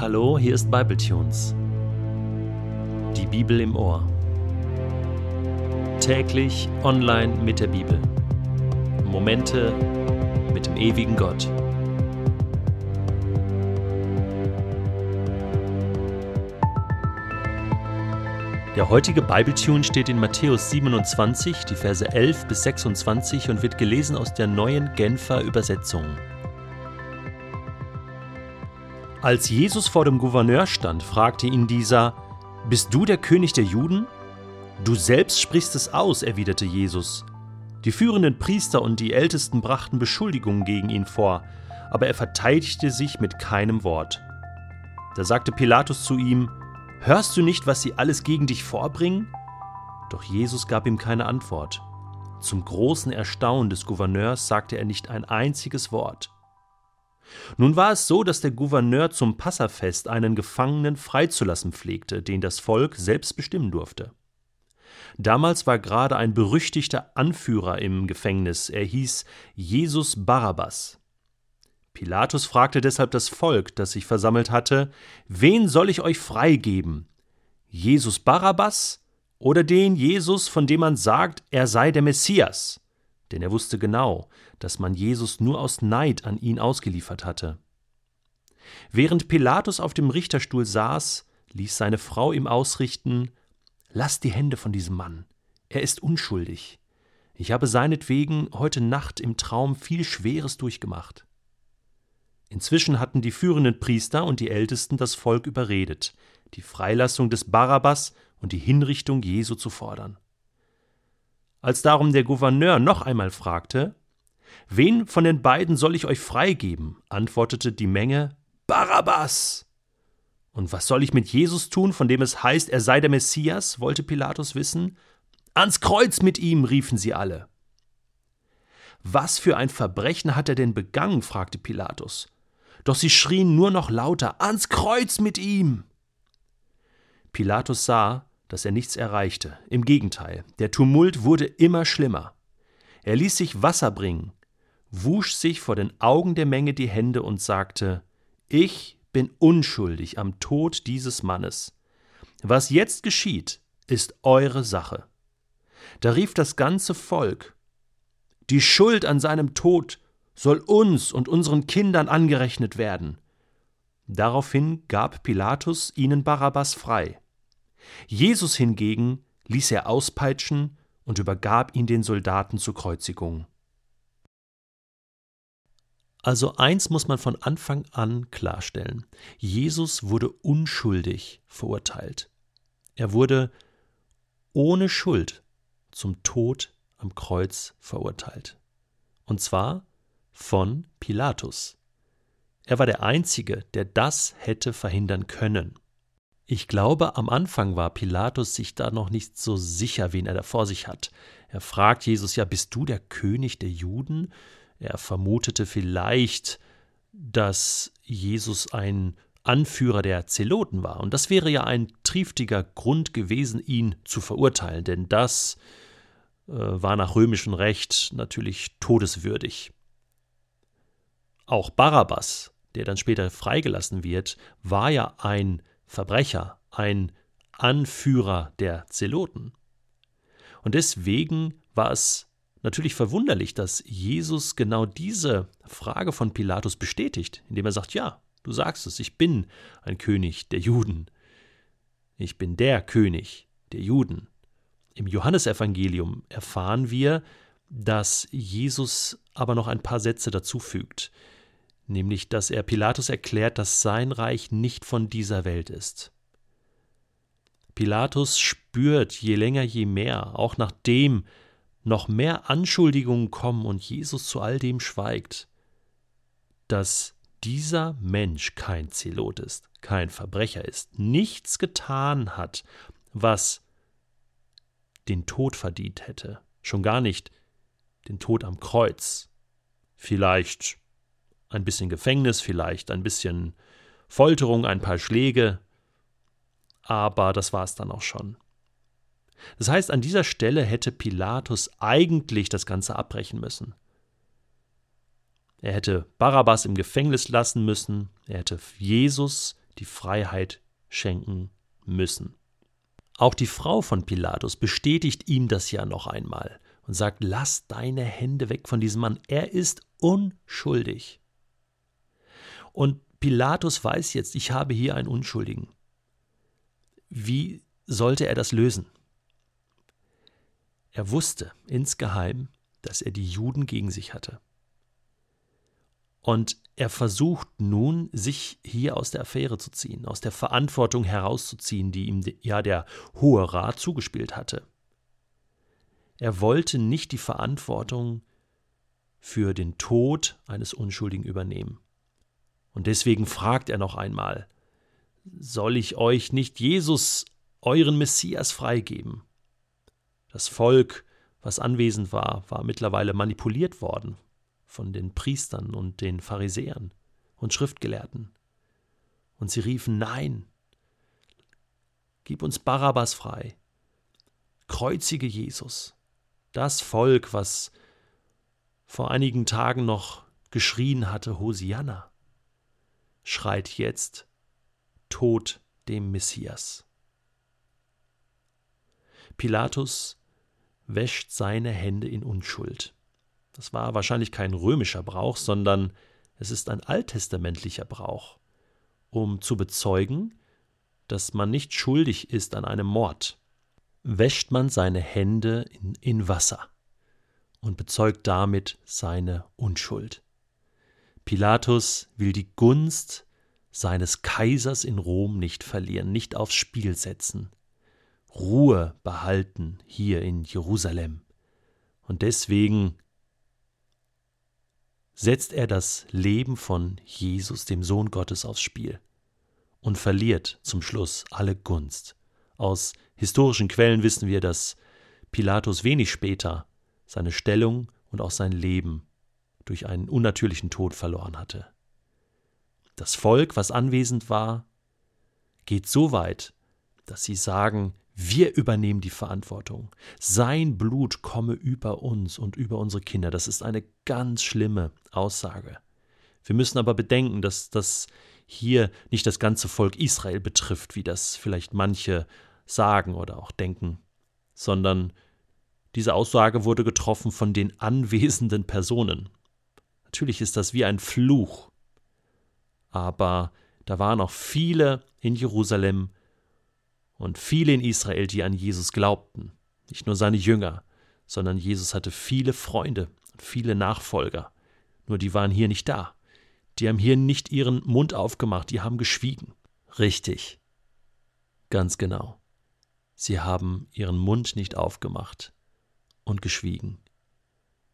Hallo, hier ist Bibletunes. Die Bibel im Ohr. Täglich online mit der Bibel. Momente mit dem ewigen Gott. Der heutige Bibletune steht in Matthäus 27, die Verse 11 bis 26 und wird gelesen aus der neuen Genfer Übersetzung. Als Jesus vor dem Gouverneur stand, fragte ihn dieser, Bist du der König der Juden? Du selbst sprichst es aus, erwiderte Jesus. Die führenden Priester und die Ältesten brachten Beschuldigungen gegen ihn vor, aber er verteidigte sich mit keinem Wort. Da sagte Pilatus zu ihm, Hörst du nicht, was sie alles gegen dich vorbringen? Doch Jesus gab ihm keine Antwort. Zum großen Erstaunen des Gouverneurs sagte er nicht ein einziges Wort. Nun war es so, dass der Gouverneur zum Passafest einen Gefangenen freizulassen pflegte, den das Volk selbst bestimmen durfte. Damals war gerade ein berüchtigter Anführer im Gefängnis, er hieß Jesus Barabbas. Pilatus fragte deshalb das Volk, das sich versammelt hatte, Wen soll ich euch freigeben? Jesus Barabbas oder den Jesus, von dem man sagt, er sei der Messias? Denn er wusste genau, dass man Jesus nur aus Neid an ihn ausgeliefert hatte. Während Pilatus auf dem Richterstuhl saß, ließ seine Frau ihm ausrichten Lass die Hände von diesem Mann. Er ist unschuldig. Ich habe seinetwegen heute Nacht im Traum viel Schweres durchgemacht. Inzwischen hatten die führenden Priester und die Ältesten das Volk überredet, die Freilassung des Barabbas und die Hinrichtung Jesu zu fordern. Als darum der Gouverneur noch einmal fragte, Wen von den beiden soll ich euch freigeben? antwortete die Menge Barabbas. Und was soll ich mit Jesus tun, von dem es heißt, er sei der Messias? wollte Pilatus wissen. Ans Kreuz mit ihm, riefen sie alle. Was für ein Verbrechen hat er denn begangen? fragte Pilatus. Doch sie schrien nur noch lauter Ans Kreuz mit ihm. Pilatus sah, dass er nichts erreichte. Im Gegenteil, der Tumult wurde immer schlimmer. Er ließ sich Wasser bringen, wusch sich vor den Augen der Menge die Hände und sagte Ich bin unschuldig am Tod dieses Mannes. Was jetzt geschieht, ist eure Sache. Da rief das ganze Volk Die Schuld an seinem Tod soll uns und unseren Kindern angerechnet werden. Daraufhin gab Pilatus ihnen Barabbas frei. Jesus hingegen ließ er auspeitschen und übergab ihn den Soldaten zur Kreuzigung. Also eins muss man von Anfang an klarstellen. Jesus wurde unschuldig verurteilt. Er wurde ohne Schuld zum Tod am Kreuz verurteilt. Und zwar von Pilatus. Er war der Einzige, der das hätte verhindern können. Ich glaube, am Anfang war Pilatus sich da noch nicht so sicher, wen er da vor sich hat. Er fragt Jesus ja, bist du der König der Juden? Er vermutete vielleicht, dass Jesus ein Anführer der Zeloten war. Und das wäre ja ein triftiger Grund gewesen, ihn zu verurteilen, denn das äh, war nach römischem Recht natürlich todeswürdig. Auch Barabbas, der dann später freigelassen wird, war ja ein Verbrecher, ein Anführer der Zeloten. Und deswegen war es natürlich verwunderlich, dass Jesus genau diese Frage von Pilatus bestätigt, indem er sagt, ja, du sagst es, ich bin ein König der Juden. Ich bin der König der Juden. Im Johannesevangelium erfahren wir, dass Jesus aber noch ein paar Sätze dazu fügt, nämlich dass er Pilatus erklärt, dass sein Reich nicht von dieser Welt ist. Pilatus spürt je länger je mehr, auch nachdem noch mehr Anschuldigungen kommen und Jesus zu all dem schweigt, dass dieser Mensch kein Zelot ist, kein Verbrecher ist, nichts getan hat, was den Tod verdient hätte, schon gar nicht den Tod am Kreuz. Vielleicht ein bisschen Gefängnis, vielleicht ein bisschen Folterung, ein paar Schläge, aber das war es dann auch schon. Das heißt, an dieser Stelle hätte Pilatus eigentlich das Ganze abbrechen müssen. Er hätte Barabbas im Gefängnis lassen müssen, er hätte Jesus die Freiheit schenken müssen. Auch die Frau von Pilatus bestätigt ihm das ja noch einmal und sagt, lass deine Hände weg von diesem Mann, er ist unschuldig. Und Pilatus weiß jetzt, ich habe hier einen Unschuldigen. Wie sollte er das lösen? Er wusste insgeheim, dass er die Juden gegen sich hatte. Und er versucht nun, sich hier aus der Affäre zu ziehen, aus der Verantwortung herauszuziehen, die ihm ja der Hohe Rat zugespielt hatte. Er wollte nicht die Verantwortung für den Tod eines Unschuldigen übernehmen. Und deswegen fragt er noch einmal, soll ich euch nicht Jesus, euren Messias, freigeben? Das Volk, was anwesend war, war mittlerweile manipuliert worden von den Priestern und den Pharisäern und Schriftgelehrten. Und sie riefen Nein, gib uns Barabbas frei, kreuzige Jesus. Das Volk, was vor einigen Tagen noch geschrien hatte, Hosianna, schreit jetzt Tod dem Messias. Pilatus wäscht seine Hände in Unschuld. Das war wahrscheinlich kein römischer Brauch, sondern es ist ein alttestamentlicher Brauch, um zu bezeugen, dass man nicht schuldig ist an einem Mord. Wäscht man seine Hände in, in Wasser und bezeugt damit seine Unschuld. Pilatus will die Gunst seines Kaisers in Rom nicht verlieren, nicht aufs Spiel setzen. Ruhe behalten hier in Jerusalem. Und deswegen setzt er das Leben von Jesus, dem Sohn Gottes, aufs Spiel und verliert zum Schluss alle Gunst. Aus historischen Quellen wissen wir, dass Pilatus wenig später seine Stellung und auch sein Leben durch einen unnatürlichen Tod verloren hatte. Das Volk, was anwesend war, geht so weit, dass sie sagen, wir übernehmen die Verantwortung. Sein Blut komme über uns und über unsere Kinder. Das ist eine ganz schlimme Aussage. Wir müssen aber bedenken, dass das hier nicht das ganze Volk Israel betrifft, wie das vielleicht manche sagen oder auch denken, sondern diese Aussage wurde getroffen von den anwesenden Personen. Natürlich ist das wie ein Fluch, aber da waren auch viele in Jerusalem, und viele in Israel, die an Jesus glaubten. Nicht nur seine Jünger, sondern Jesus hatte viele Freunde und viele Nachfolger. Nur die waren hier nicht da. Die haben hier nicht ihren Mund aufgemacht, die haben geschwiegen. Richtig. Ganz genau. Sie haben ihren Mund nicht aufgemacht und geschwiegen.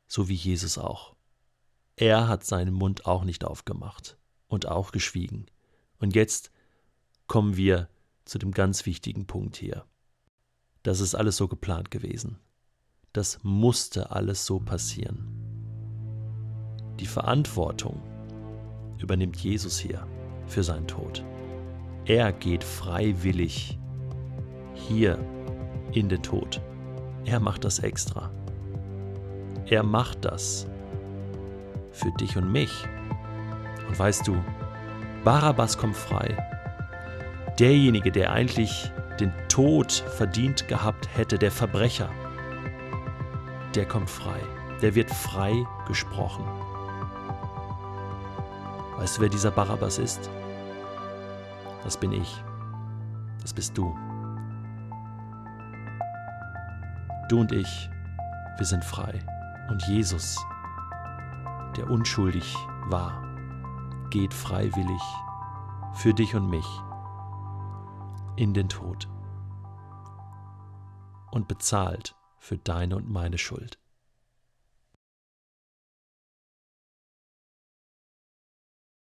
So wie Jesus auch. Er hat seinen Mund auch nicht aufgemacht und auch geschwiegen. Und jetzt kommen wir zu dem ganz wichtigen Punkt hier. Das ist alles so geplant gewesen. Das musste alles so passieren. Die Verantwortung übernimmt Jesus hier für seinen Tod. Er geht freiwillig hier in den Tod. Er macht das extra. Er macht das für dich und mich. Und weißt du, Barabbas kommt frei derjenige, der eigentlich den Tod verdient gehabt hätte, der Verbrecher, der kommt frei. Der wird frei gesprochen. Weißt du, wer dieser Barabbas ist? Das bin ich. Das bist du. Du und ich, wir sind frei. Und Jesus, der unschuldig war, geht freiwillig für dich und mich in den Tod und bezahlt für deine und meine Schuld.